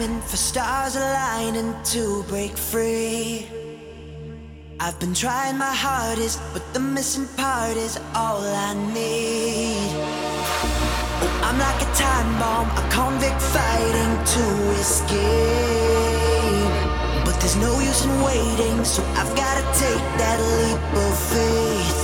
For stars aligning to break free. I've been trying my hardest, but the missing part is all I need. I'm like a time bomb, a convict fighting to escape. But there's no use in waiting, so I've gotta take that leap of faith.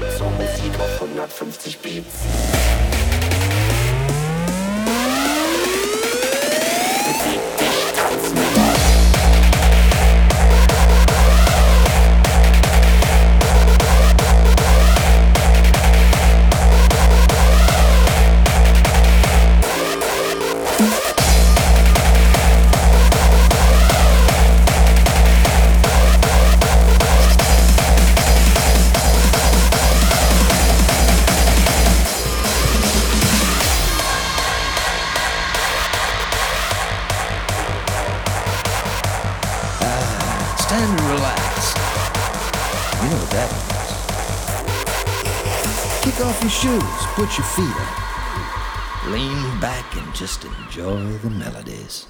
Elektromusik auf 150 Beats. your feet up, lean back, and just enjoy the melodies.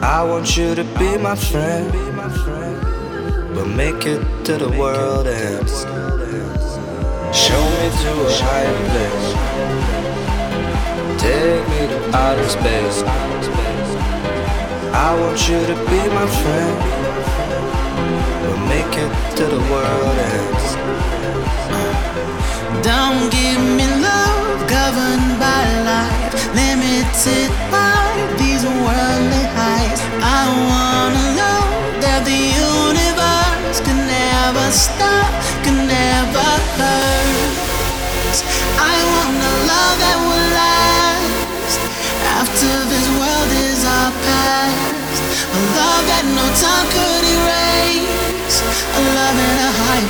I want you to be my friend, but make it to the world ends. Show me to a higher place. Take me to outer space. I want you to be my friend, but make it to the world ends. Don't give me love governed by life, limited by these worldly highs. I wanna know that the universe can never stop, can never hurt. I want a love that will last after this world is our past. A love that no time could erase. A love in a high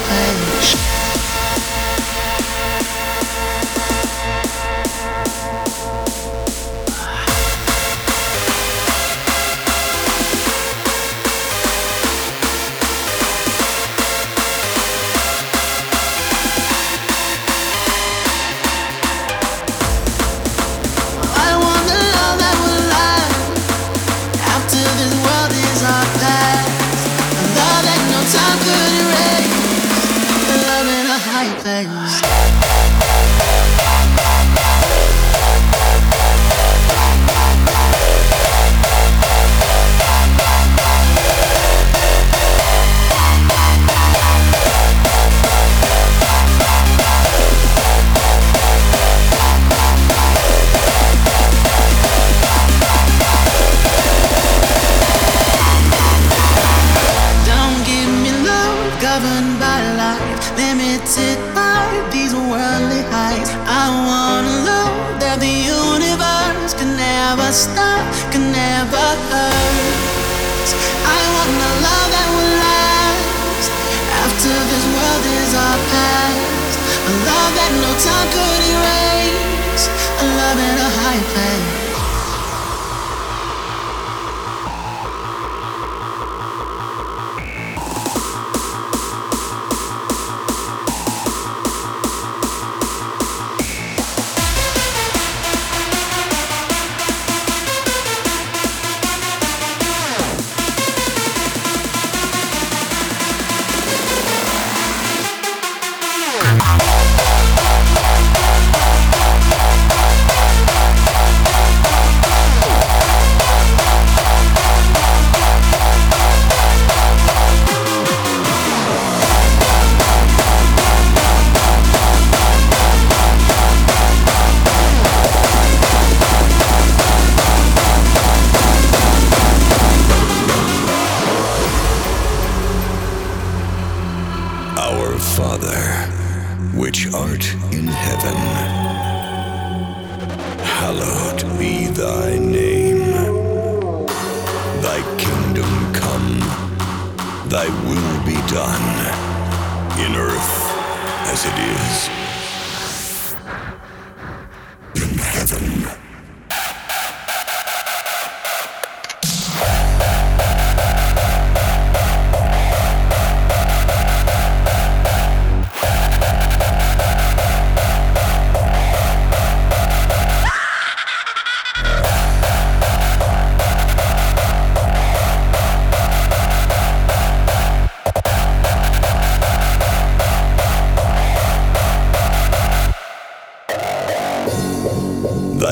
must stop can never hurt. I want a love that will last after this world is our past. A love that no time could.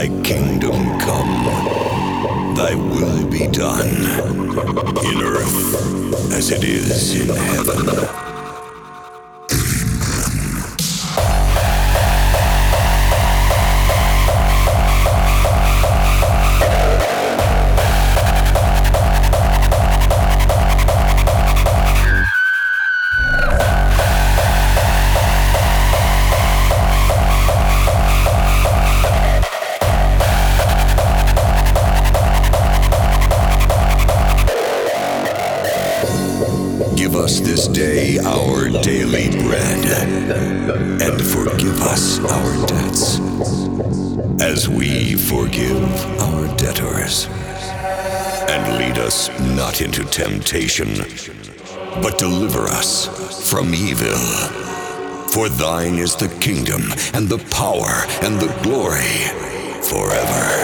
Thy kingdom come, thy will be done, in earth as it is in heaven. Temptation, but deliver us from evil. For thine is the kingdom, and the power, and the glory, forever.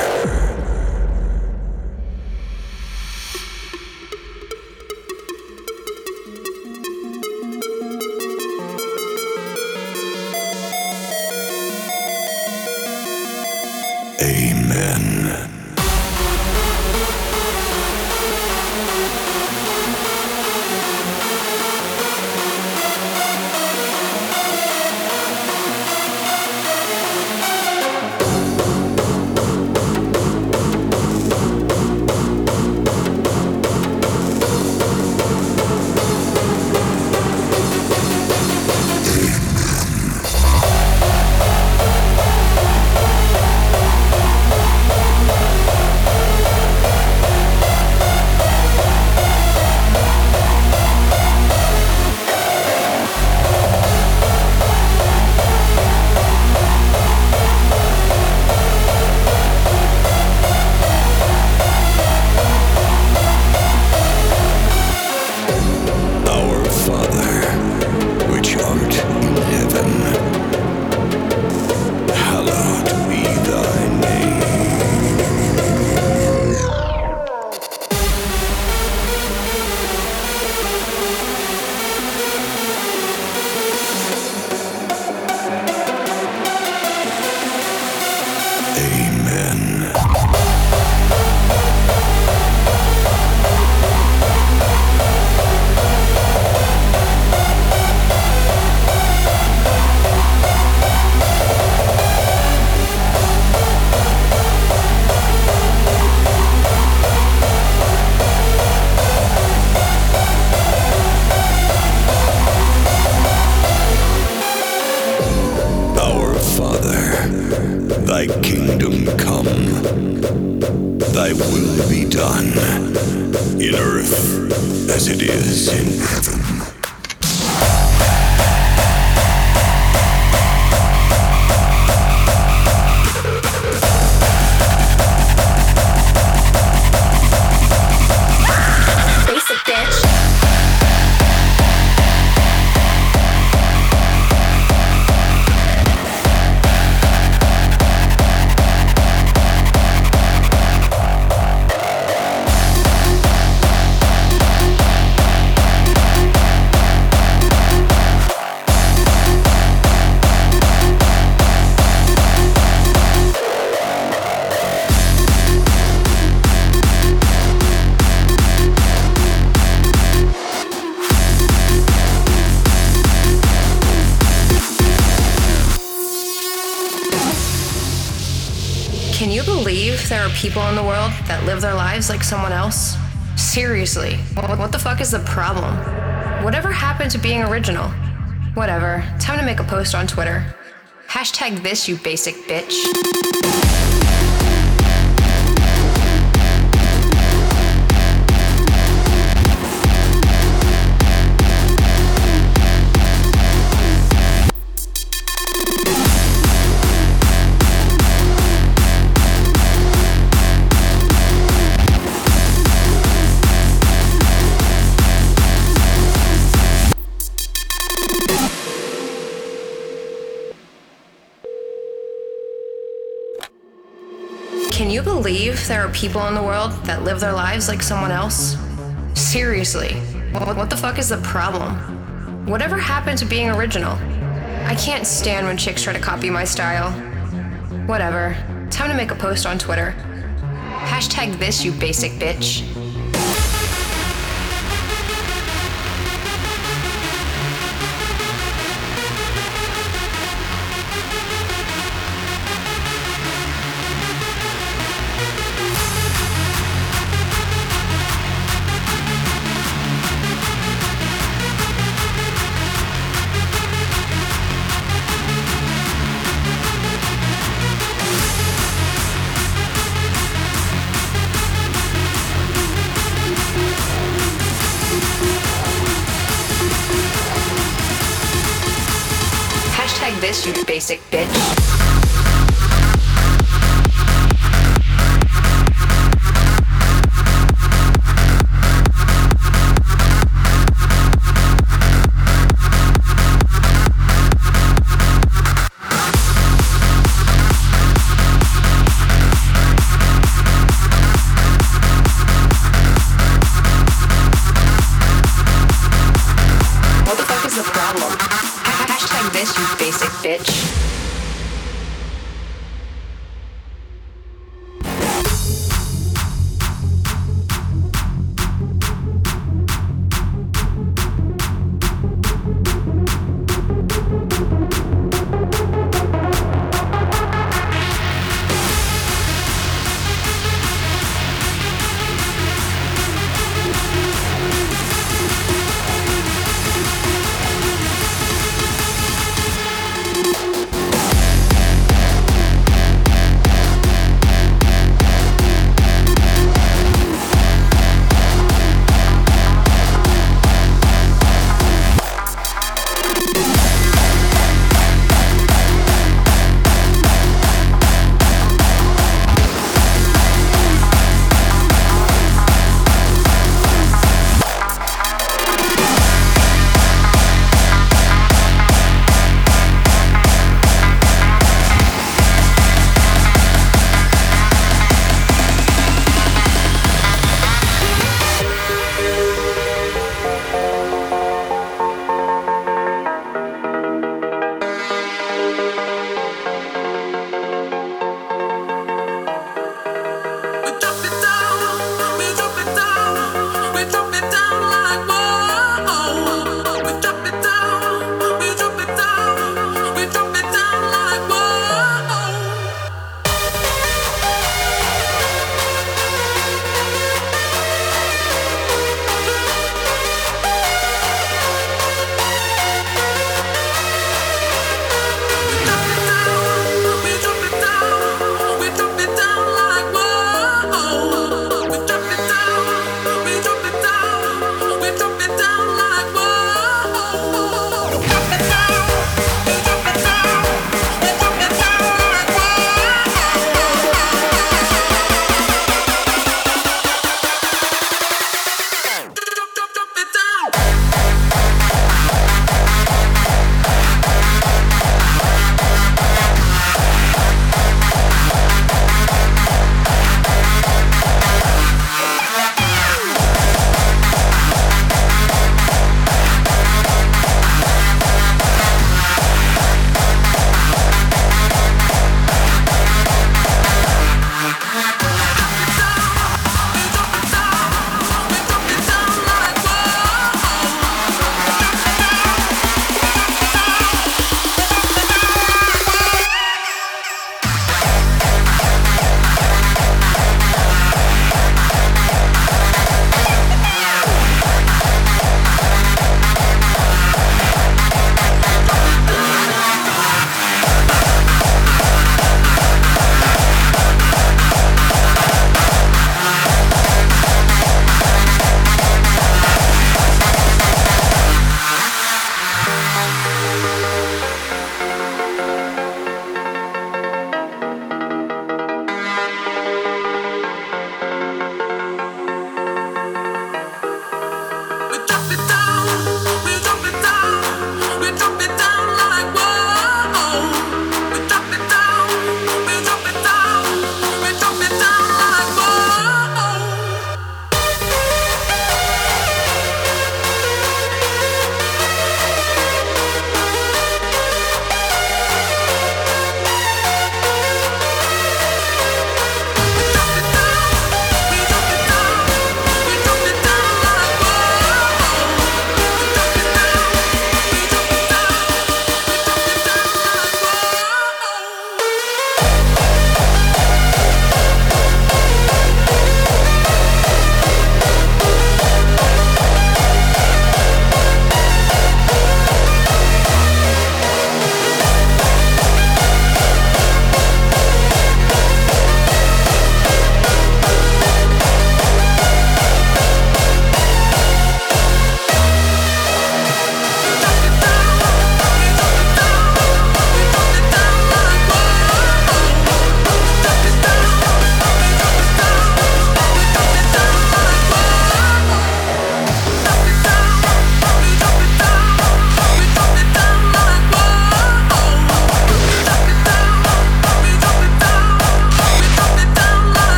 People in the world that live their lives like someone else? Seriously, what the fuck is the problem? Whatever happened to being original? Whatever, time to make a post on Twitter. Hashtag this, you basic bitch. People in the world that live their lives like someone else? Seriously, what the fuck is the problem? Whatever happened to being original? I can't stand when chicks try to copy my style. Whatever, time to make a post on Twitter. Hashtag this, you basic bitch. this, you basic bitch.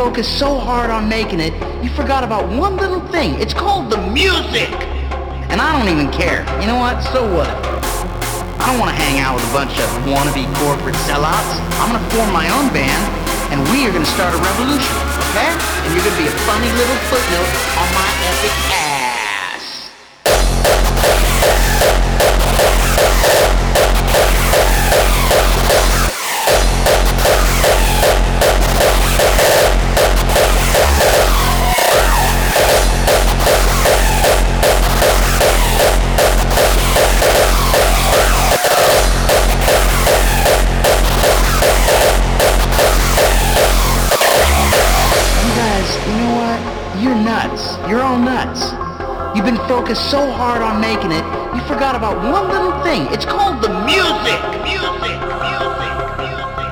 Focused so hard on making it, you forgot about one little thing. It's called the music. And I don't even care. You know what? So what? I don't want to hang out with a bunch of wannabe corporate sellouts. I'm going to form my own band, and we are going to start a revolution, okay? And you're going to be a funny little footnote on my epic ass. Focused so hard on making it, you forgot about one little thing. It's called the music. Music. Music. Music.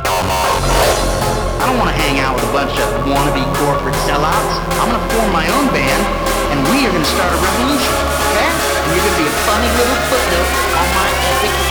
I don't want to hang out with a bunch of wannabe corporate sellouts. I'm going to form my own band, and we are going to start a revolution, okay? And you're going to be a funny little footnote on my epic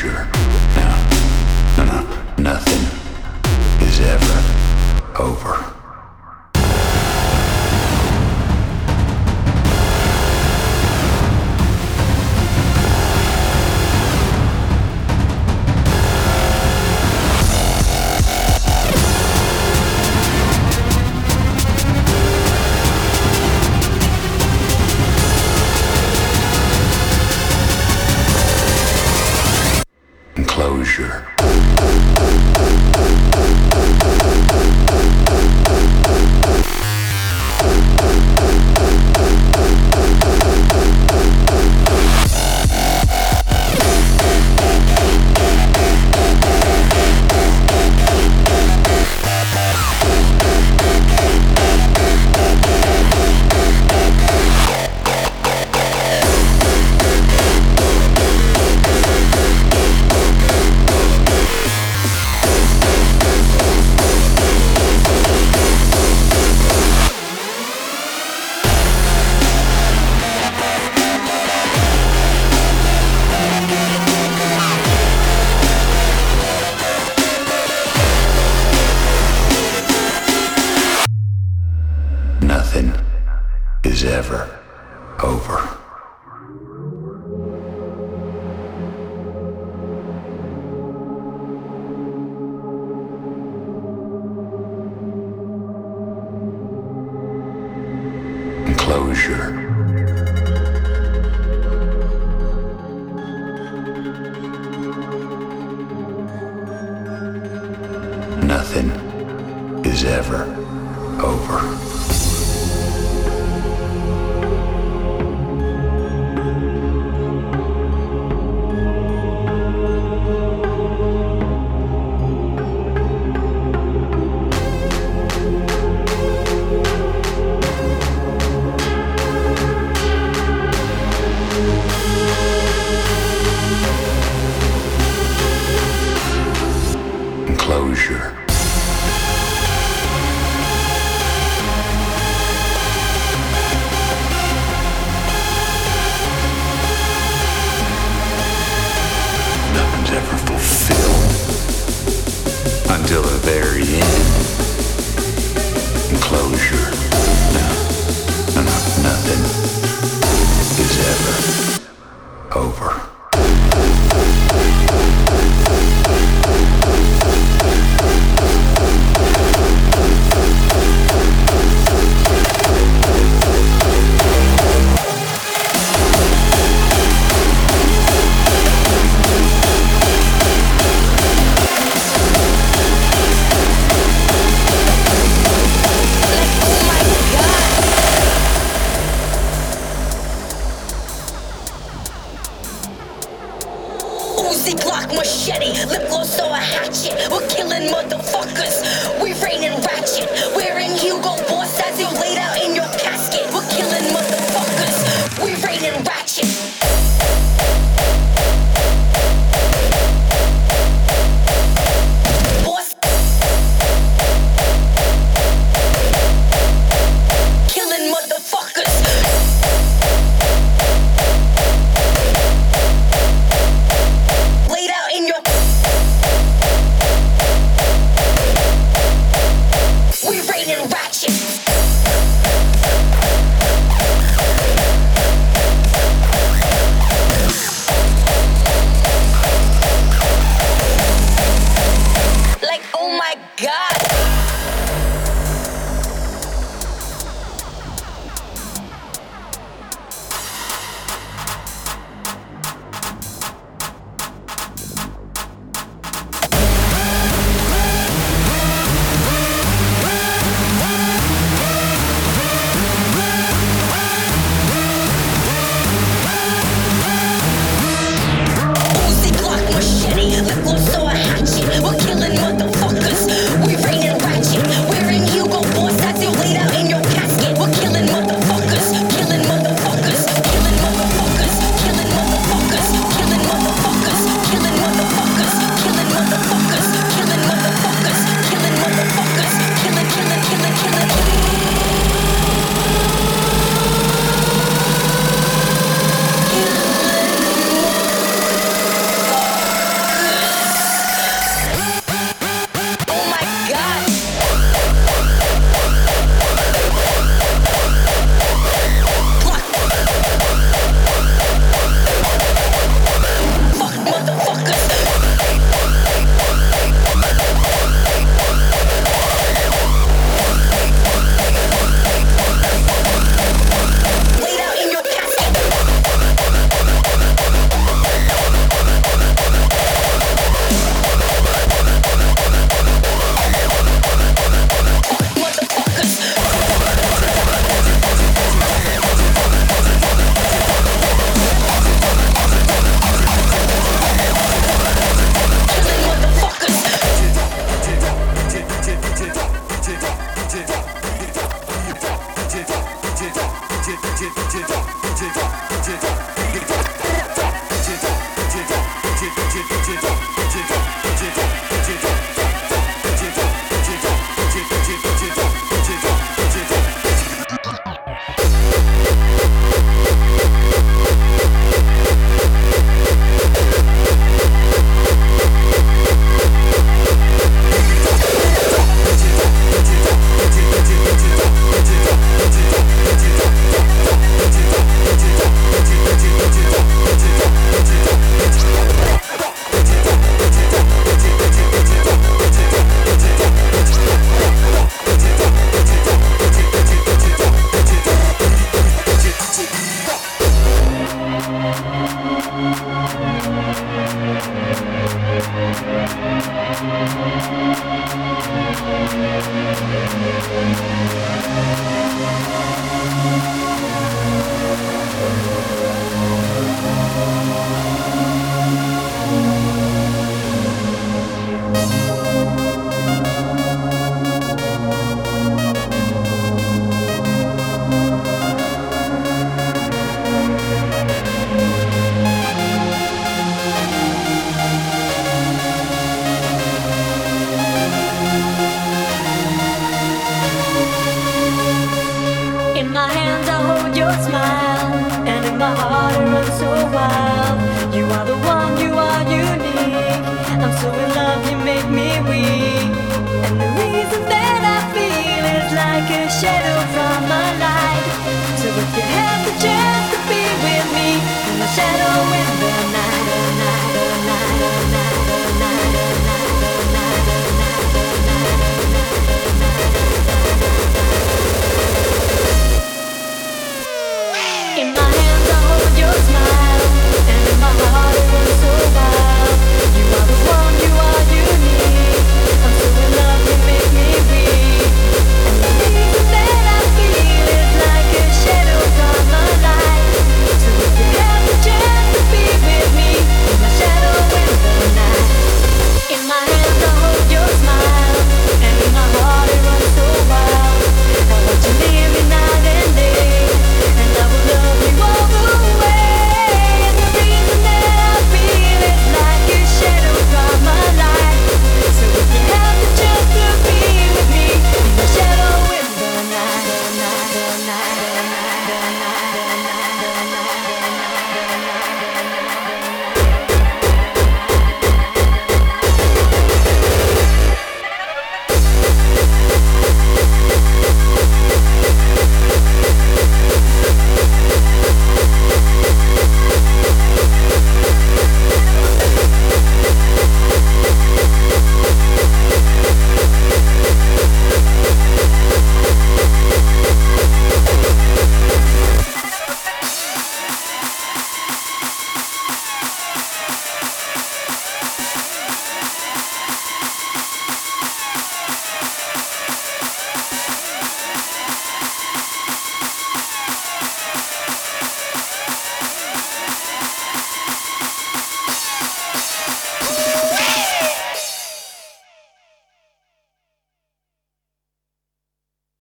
Enclosure.